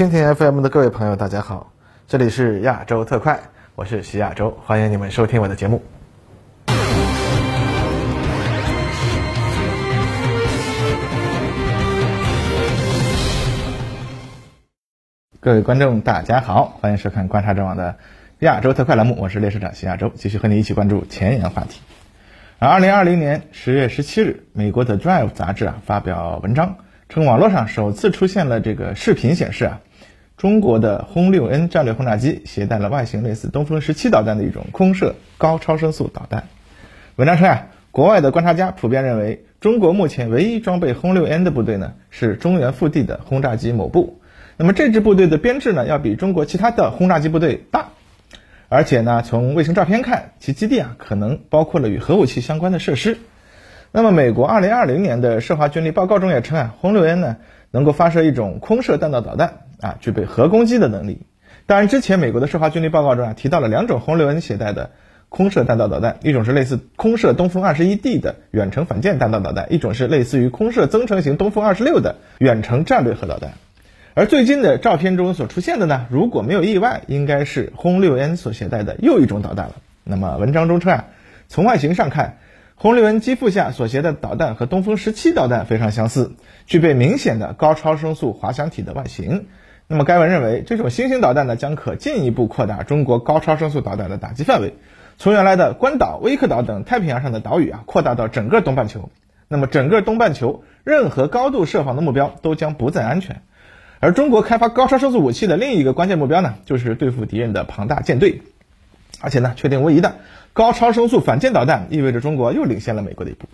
蜻蜓 FM 的各位朋友，大家好，这里是亚洲特快，我是徐亚洲，欢迎你们收听我的节目。各位观众，大家好，欢迎收看观察者网的亚洲特快栏目，我是列车长徐亚洲，继续和你一起关注前沿话题。而二零二零年十月十七日，美国的《Drive》杂志啊发表文章，称网络上首次出现了这个视频显示啊，中国的轰六 N 战略轰炸机携带了外形类似东风十七导弹的一种空射高超声速导弹。文章称啊，国外的观察家普遍认为，中国目前唯一装备轰六 N 的部队呢是中原腹地的轰炸机某部。那么这支部队的编制呢，要比中国其他的轰炸机部队大。而且呢，从卫星照片看，其基地啊可能包括了与核武器相关的设施。那么，美国2020年的涉华军力报告中也称啊，轰六 N 呢能够发射一种空射弹道导弹啊，具备核攻击的能力。当然，之前美国的涉华军力报告中啊提到了两种轰六 N 携带的空射弹道导弹，一种是类似空射东风二十一 D 的远程反舰弹道导弹，一种是类似于空射增程型东风二十六的远程战略核导弹。而最近的照片中所出现的呢，如果没有意外，应该是轰六 N 所携带的又一种导弹了。那么文章中称啊，从外形上看，轰六 N 机腹下所携的导弹和东风十七导弹非常相似，具备明显的高超声速滑翔体的外形。那么该文认为，这种新型导弹呢，将可进一步扩大中国高超声速导弹的打击范围，从原来的关岛、威克岛等太平洋上的岛屿啊，扩大到整个东半球。那么整个东半球任何高度设防的目标都将不再安全。而中国开发高超声速武器的另一个关键目标呢，就是对付敌人的庞大舰队，而且呢，确定无疑的高超声速反舰导弹意味着中国又领先了美国的一步，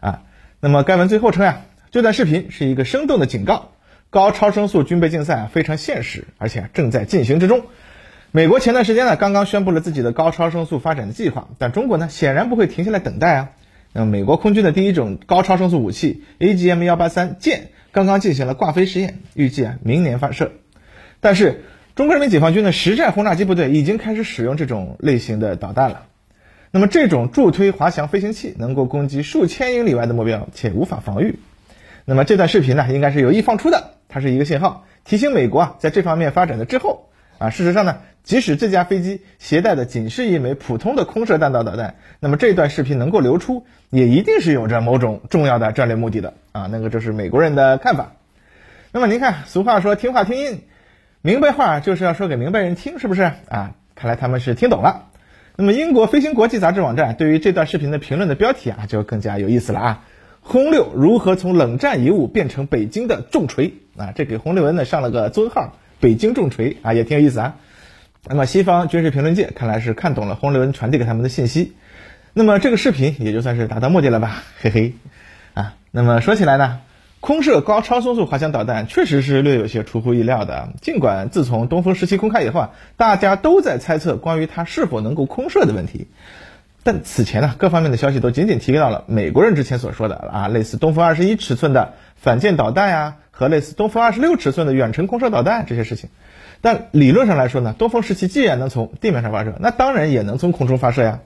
啊，那么该文最后称呀，这段视频是一个生动的警告，高超声速军备竞赛啊非常现实，而且正在进行之中。美国前段时间呢刚刚宣布了自己的高超声速发展的计划，但中国呢显然不会停下来等待啊。那么美国空军的第一种高超声速武器 AGM 幺八三舰。刚刚进行了挂飞试验，预计啊明年发射。但是中国人民解放军的实战轰炸机部队已经开始使用这种类型的导弹了。那么这种助推滑翔飞行器能够攻击数千英里外的目标，且无法防御。那么这段视频呢，应该是有意放出的，它是一个信号，提醒美国啊在这方面发展的滞后。啊，事实上呢，即使这架飞机携带的仅是一枚普通的空射弹道导弹，那么这段视频能够流出，也一定是有着某种重要的战略目的的啊。那个就是美国人的看法。那么您看，俗话说听话听音，明白话就是要说给明白人听，是不是啊？看来他们是听懂了。那么英国飞行国际杂志网站对于这段视频的评论的标题啊，就更加有意思了啊。轰六如何从冷战遗物变成北京的重锤啊？这给轰六 N 呢上了个尊号。北京重锤啊，也挺有意思啊。那么西方军事评论界看来是看懂了轰六 N 传递给他们的信息，那么这个视频也就算是达到目的了吧，嘿嘿。啊，那么说起来呢，空射高超声速滑翔导弹确实是略有些出乎意料的。尽管自从东风十七公开以后啊，大家都在猜测关于它是否能够空射的问题，但此前呢，各方面的消息都仅仅提到了美国人之前所说的啊，类似东风二十一尺寸的反舰导弹呀。和类似东风二十六尺寸的远程空射导弹这些事情，但理论上来说呢，东风十七既然能从地面上发射，那当然也能从空中发射呀。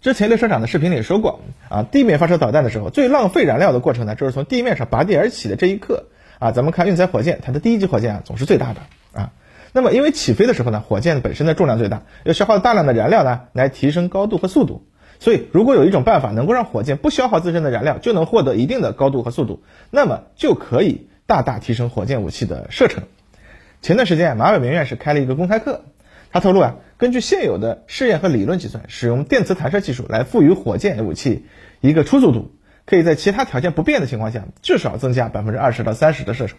之前列车长的视频里说过啊，地面发射导弹的时候，最浪费燃料的过程呢，就是从地面上拔地而起的这一刻啊。咱们看运载火箭，它的第一级火箭啊总是最大的啊。那么因为起飞的时候呢，火箭本身的重量最大，要消耗大量的燃料呢来提升高度和速度。所以，如果有一种办法能够让火箭不消耗自身的燃料，就能获得一定的高度和速度，那么就可以。大大提升火箭武器的射程。前段时间，马伟明院士开了一个公开课，他透露啊，根据现有的试验和理论计算，使用电磁弹射技术来赋予火箭武器一个初速度，可以在其他条件不变的情况下，至少增加百分之二十到三十的射程。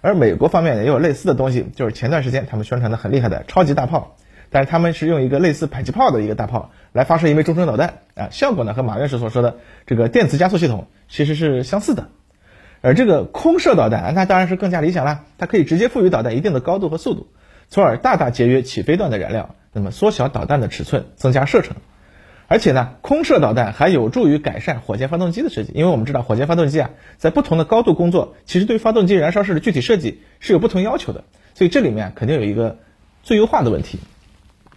而美国方面也有类似的东西，就是前段时间他们宣传的很厉害的超级大炮，但是他们是用一个类似迫击炮的一个大炮来发射一枚中程导弹啊，效果呢和马院士所说的这个电磁加速系统其实是相似的。而这个空射导弹，那当然是更加理想了。它可以直接赋予导弹一定的高度和速度，从而大大节约起飞段的燃料，那么缩小导弹的尺寸，增加射程。而且呢，空射导弹还有助于改善火箭发动机的设计，因为我们知道火箭发动机啊，在不同的高度工作，其实对发动机燃烧室的具体设计是有不同要求的。所以这里面肯定有一个最优化的问题。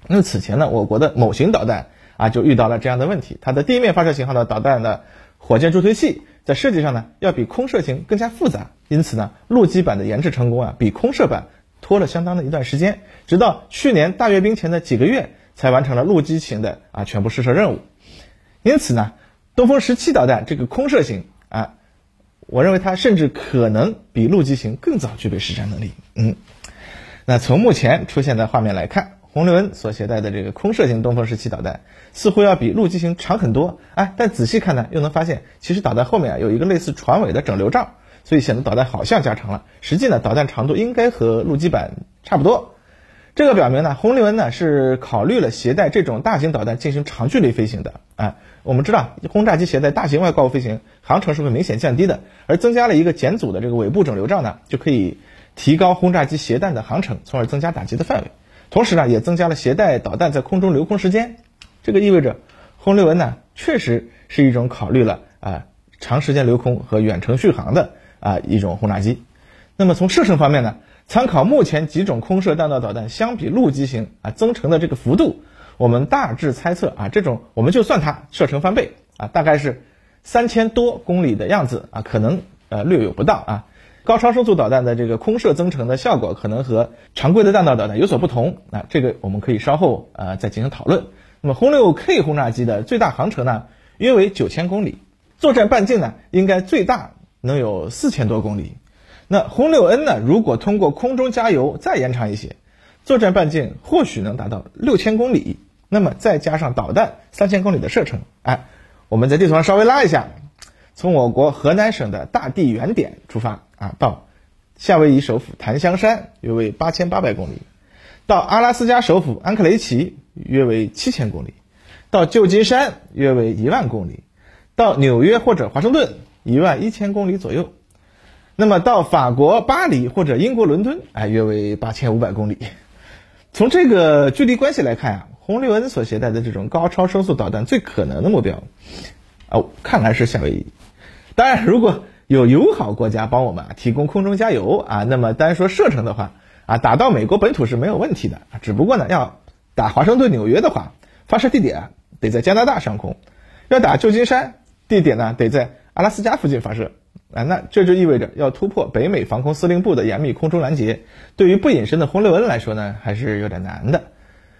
那么此前呢，我国的某型导弹啊，就遇到了这样的问题，它的地面发射型号的导弹的火箭助推器。在设计上呢，要比空射型更加复杂，因此呢，陆基版的研制成功啊，比空射版拖了相当的一段时间，直到去年大阅兵前的几个月才完成了陆基型的啊全部试射任务。因此呢，东风十七导弹这个空射型啊，我认为它甚至可能比陆基型更早具备实战能力。嗯，那从目前出现的画面来看。洪六恩所携带的这个空射型东风十七导弹，似乎要比陆基型长很多，哎，但仔细看呢，又能发现其实导弹后面啊有一个类似船尾的整流罩，所以显得导弹好像加长了。实际呢，导弹长度应该和陆基版差不多。这个表明呢，轰六 N 呢是考虑了携带这种大型导弹进行长距离飞行的。哎，我们知道轰炸机携带大型外挂物飞行，航程是会明显降低的，而增加了一个减阻的这个尾部整流罩呢，就可以提高轰炸机携带的航程，从而增加打击的范围。同时呢，也增加了携带导弹在空中留空时间，这个意味着轰六 N 呢确实是一种考虑了啊长时间留空和远程续航的啊一种轰炸机。那么从射程方面呢，参考目前几种空射弹道导弹相比陆基型啊增程的这个幅度，我们大致猜测啊这种我们就算它射程翻倍啊，大概是三千多公里的样子啊，可能呃略有不当啊。高超声速导弹的这个空射增程的效果可能和常规的弹道导弹有所不同，那这个我们可以稍后呃再进行讨论。那么轰六 K 轰炸机的最大航程呢，约为九千公里，作战半径呢应该最大能有四千多公里。那轰六 N 呢，如果通过空中加油再延长一些，作战半径或许能达到六千公里。那么再加上导弹三千公里的射程，哎，我们在地图上稍微拉一下。从我国河南省的大地原点出发啊，到夏威夷首府檀香山约为八千八百公里，到阿拉斯加首府安克雷奇约为七千公里，到旧金山约为一万公里，到纽约或者华盛顿一万一千公里左右。那么到法国巴黎或者英国伦敦，哎，约为八千五百公里。从这个距离关系来看啊，红六恩所携带的这种高超声速导弹最可能的目标，哦，看来是夏威夷。当然，如果有友好国家帮我们啊提供空中加油啊，那么单说射程的话啊，打到美国本土是没有问题的。只不过呢，要打华盛顿、纽约的话，发射地点得在加拿大上空；要打旧金山，地点呢得在阿拉斯加附近发射啊。那这就意味着要突破北美防空司令部的严密空中拦截，对于不隐身的轰六 N 来说呢，还是有点难的。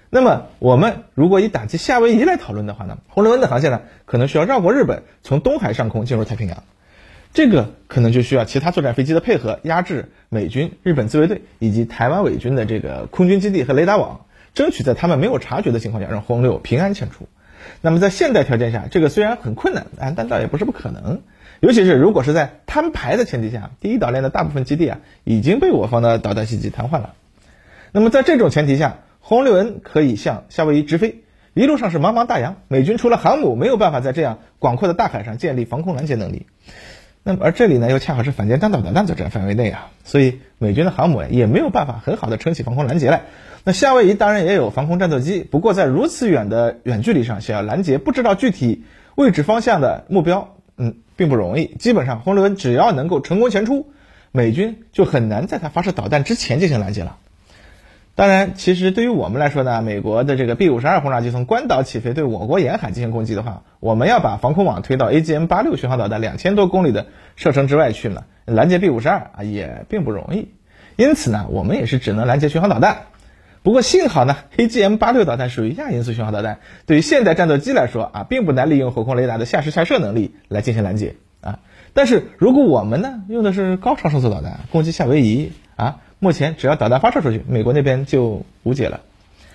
那么，我们如果以打击夏威夷来讨论的话呢，轰六 N 的航线呢，可能需要绕过日本，从东海上空进入太平洋。这个可能就需要其他作战飞机的配合，压制美军、日本自卫队以及台湾伪军的这个空军基地和雷达网，争取在他们没有察觉的情况下，让轰六平安潜出。那么在现代条件下，这个虽然很困难，啊，但倒也不是不可能。尤其是如果是在摊牌的前提下，第一岛链的大部分基地啊已经被我方的导弹袭击瘫痪了。那么在这种前提下，轰六 N 可以向夏威夷直飞，一路上是茫茫大洋，美军除了航母，没有办法在这样广阔的大海上建立防空拦截能力。那么而这里呢，又恰好是反舰弹道导弹作战范围内啊，所以美军的航母也没有办法很好的撑起防空拦截来。那夏威夷当然也有防空战斗机，不过在如此远的远距离上想要拦截不知道具体位置方向的目标，嗯，并不容易。基本上，轰六 N 只要能够成功前出，美军就很难在它发射导弹之前进行拦截了。当然，其实对于我们来说呢，美国的这个 B 五十二轰炸机从关岛起飞，对我国沿海进行攻击的话，我们要把防空网推到 AGM 八六巡航导弹两千多公里的射程之外去呢，拦截 B 五十二啊也并不容易。因此呢，我们也是只能拦截巡航导弹。不过幸好呢，AGM 八六导弹属于亚音速巡航导弹，对于现代战斗机来说啊，并不难利用火控雷达的下实下射能力来进行拦截啊。但是如果我们呢用的是高超声速导弹攻击夏威夷啊。目前只要导弹发射出去，美国那边就无解了。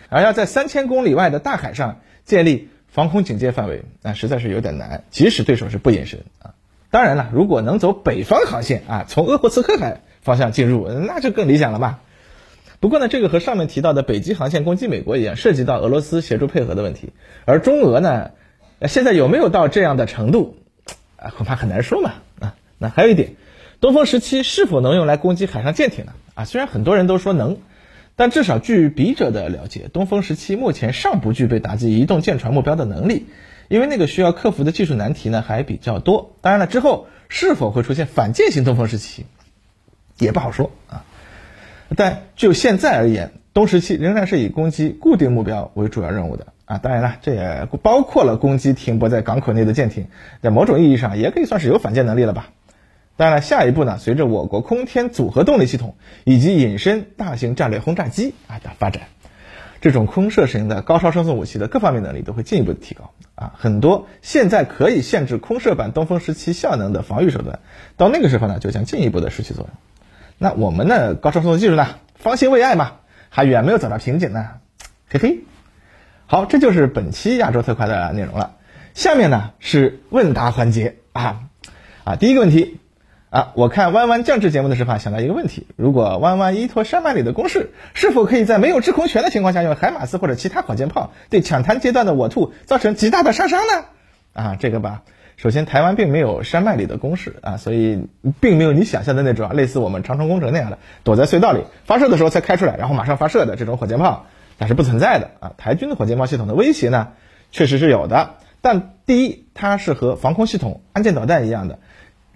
而要在三千公里外的大海上建立防空警戒范围，那实在是有点难。即使对手是不隐身啊，当然了，如果能走北方航线啊，从鄂霍次克海方向进入，那就更理想了吧。不过呢，这个和上面提到的北极航线攻击美国一样，涉及到俄罗斯协助配合的问题。而中俄呢，现在有没有到这样的程度啊？恐怕很难说嘛啊。那还有一点，东风十七是否能用来攻击海上舰艇呢？啊，虽然很多人都说能，但至少据笔者的了解，东风十七目前尚不具备打击移动舰船目标的能力，因为那个需要克服的技术难题呢还比较多。当然了，之后是否会出现反舰型东风十七，也不好说啊。但就现在而言，东十七仍然是以攻击固定目标为主要任务的啊。当然了，这也包括了攻击停泊在港口内的舰艇，在某种意义上也可以算是有反舰能力了吧。当然了，下一步呢，随着我国空天组合动力系统以及隐身大型战略轰炸机啊的发展，这种空射型的高超声速武器的各方面能力都会进一步的提高啊。很多现在可以限制空射版东风十七效能的防御手段，到那个时候呢，就将进一步的失去作用。那我们的高超声速技术呢，方兴未艾嘛，还远没有走到瓶颈呢，嘿嘿。好，这就是本期亚洲特快的内容了。下面呢是问答环节啊啊，第一个问题。啊，我看弯弯降智节目的时候，想到一个问题：如果弯弯依托山脉里的攻势，是否可以在没有制空权的情况下，用海马斯或者其他火箭炮对抢滩阶段的我兔造成极大的杀伤呢？啊，这个吧，首先台湾并没有山脉里的攻势啊，所以并没有你想象的那种类似我们长城工程那样的躲在隧道里发射的时候才开出来，然后马上发射的这种火箭炮，那是不存在的啊。台军的火箭炮系统的威胁呢，确实是有的，但第一，它是和防空系统、安全导弹一样的，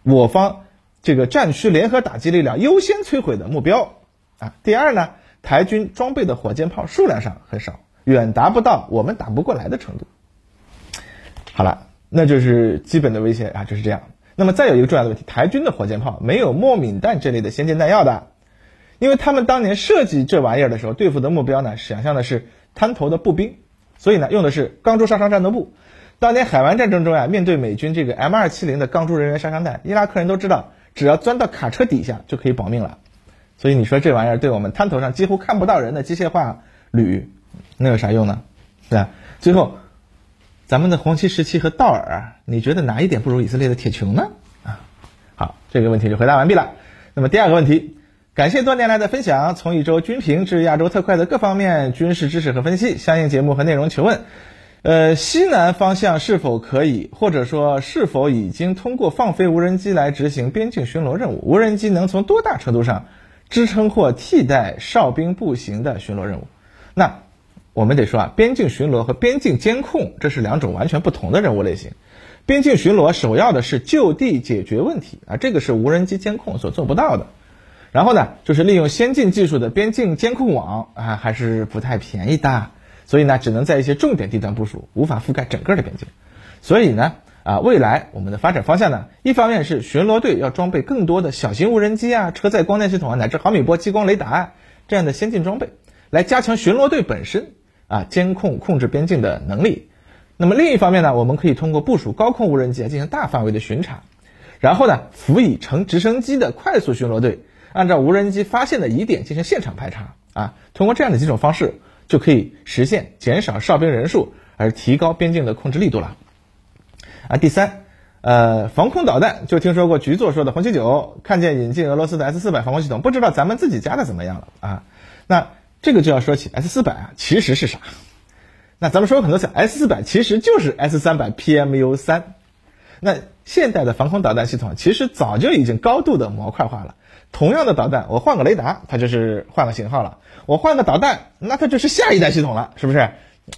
我方。这个战区联合打击力量优先摧毁的目标啊。第二呢，台军装备的火箭炮数量上很少，远达不到我们打不过来的程度。好了，那就是基本的威胁啊，就是这样。那么再有一个重要的问题，台军的火箭炮没有莫敏弹这类的先进弹药的，因为他们当年设计这玩意儿的时候，对付的目标呢，想象的是滩头的步兵，所以呢，用的是钢珠杀伤战斗部。当年海湾战争中呀，面对美军这个 M 二七零的钢珠人员杀伤弹，伊拉克人都知道。只要钻到卡车底下就可以保命了，所以你说这玩意儿对我们滩头上几乎看不到人的机械化旅，能有啥用呢？对吧？最后，咱们的红旗十七和道尔，你觉得哪一点不如以色列的铁穹呢？啊，好，这个问题就回答完毕了。那么第二个问题，感谢多年来的分享，从一周军评至亚洲特快的各方面军事知识和分析，相应节目和内容，请问。呃，西南方向是否可以，或者说是否已经通过放飞无人机来执行边境巡逻任务？无人机能从多大程度上支撑或替代哨兵步行的巡逻任务？那我们得说啊，边境巡逻和边境监控这是两种完全不同的任务类型。边境巡逻首要的是就地解决问题啊，这个是无人机监控所做不到的。然后呢，就是利用先进技术的边境监控网啊，还是不太便宜的。所以呢，只能在一些重点地段部署，无法覆盖整个的边境。所以呢，啊，未来我们的发展方向呢，一方面是巡逻队要装备更多的小型无人机啊、车载光电系统啊，乃至毫米波激光雷达啊这样的先进装备，来加强巡逻队本身啊监控控制边境的能力。那么另一方面呢，我们可以通过部署高空无人机进行大范围的巡查，然后呢，辅以乘直升机的快速巡逻队，按照无人机发现的疑点进行现场排查啊，通过这样的几种方式。就可以实现减少哨兵人数，而提高边境的控制力度了。啊，第三，呃，防空导弹就听说过局座说的红旗九，看见引进俄罗斯的 S 四百防空系统，不知道咱们自己家的怎么样了啊？那这个就要说起 S 四百啊，其实是啥？那咱们说很多次，S 四百其实就是 S 三百 PMU 三。那现代的防空导弹系统其实早就已经高度的模块化了。同样的导弹，我换个雷达，它就是换个型号了；我换个导弹，那它就是下一代系统了，是不是？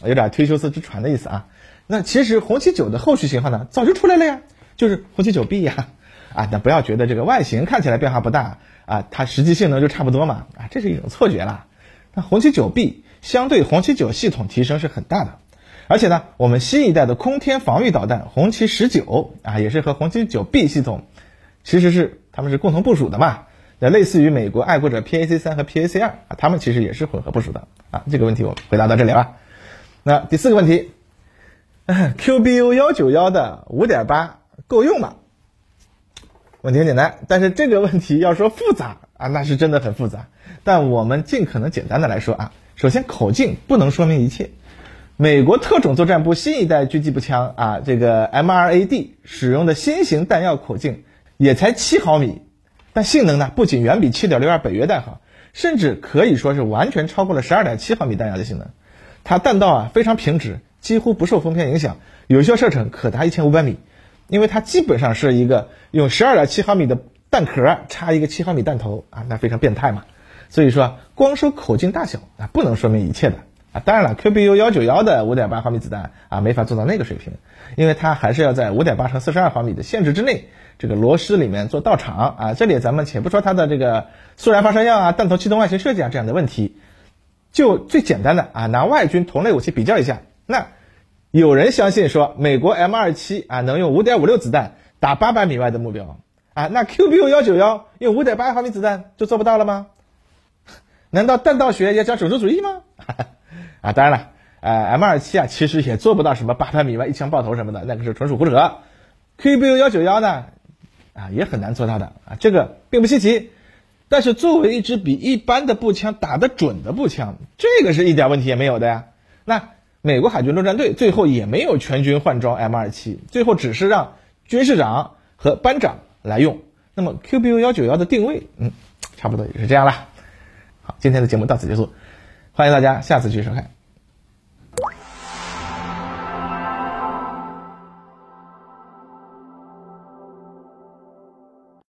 有点忒修斯之船的意思啊。那其实红旗九的后续型号呢，早就出来了呀，就是红旗九 B 呀。啊，那不要觉得这个外形看起来变化不大啊，它实际性能就差不多嘛。啊，这是一种错觉啦。那红旗九 B 相对红旗九系统提升是很大的，而且呢，我们新一代的空天防御导弹红旗十九啊，也是和红旗九 B 系统其实是他们是共同部署的嘛。那类似于美国爱国者 PAC 三和 PAC 二啊，他们其实也是混合部署的啊。这个问题我回答到这里了。那第四个问题，QBU 幺九幺的五点八够用吗？问题很简单，但是这个问题要说复杂啊，那是真的很复杂。但我们尽可能简单的来说啊，首先口径不能说明一切。美国特种作战部新一代狙击步枪啊，这个 MRAD 使用的新型弹药口径也才七毫米。但性能呢，不仅远比7.62北约弹好，甚至可以说是完全超过了12.7毫米弹药的性能。它弹道啊非常平直，几乎不受风片影响，有效射程可达1500米。因为它基本上是一个用12.7毫米的弹壳插一个7毫米弹头啊，那非常变态嘛。所以说，光说口径大小啊，不能说明一切的啊。当然了，QBU 幺九幺的5.8毫米子弹啊，没法做到那个水平，因为它还是要在5.8乘42毫米的限制之内。这个螺丝里面做道场啊，这里咱们且不说它的这个速燃发射样啊、弹头气动外形设计啊这样的问题，就最简单的啊，拿外军同类武器比较一下，那有人相信说美国 M 二七啊能用五点五六子弹打八百米外的目标，啊，那 QBU 幺九幺用五点八毫米子弹就做不到了吗？难道弹道学也讲种族主义吗？啊，当然了，呃，M 二七啊，其实也做不到什么八百米外一枪爆头什么的，那个是纯属胡扯。QBU 幺九幺呢，啊，也很难做到的啊，这个并不稀奇。但是作为一支比一般的步枪打得准的步枪，这个是一点问题也没有的呀。那美国海军陆战队最后也没有全军换装 M 二七，最后只是让军士长和班长来用。那么 QBU 幺九幺的定位，嗯，差不多也是这样了。好，今天的节目到此结束，欢迎大家下次继续收看。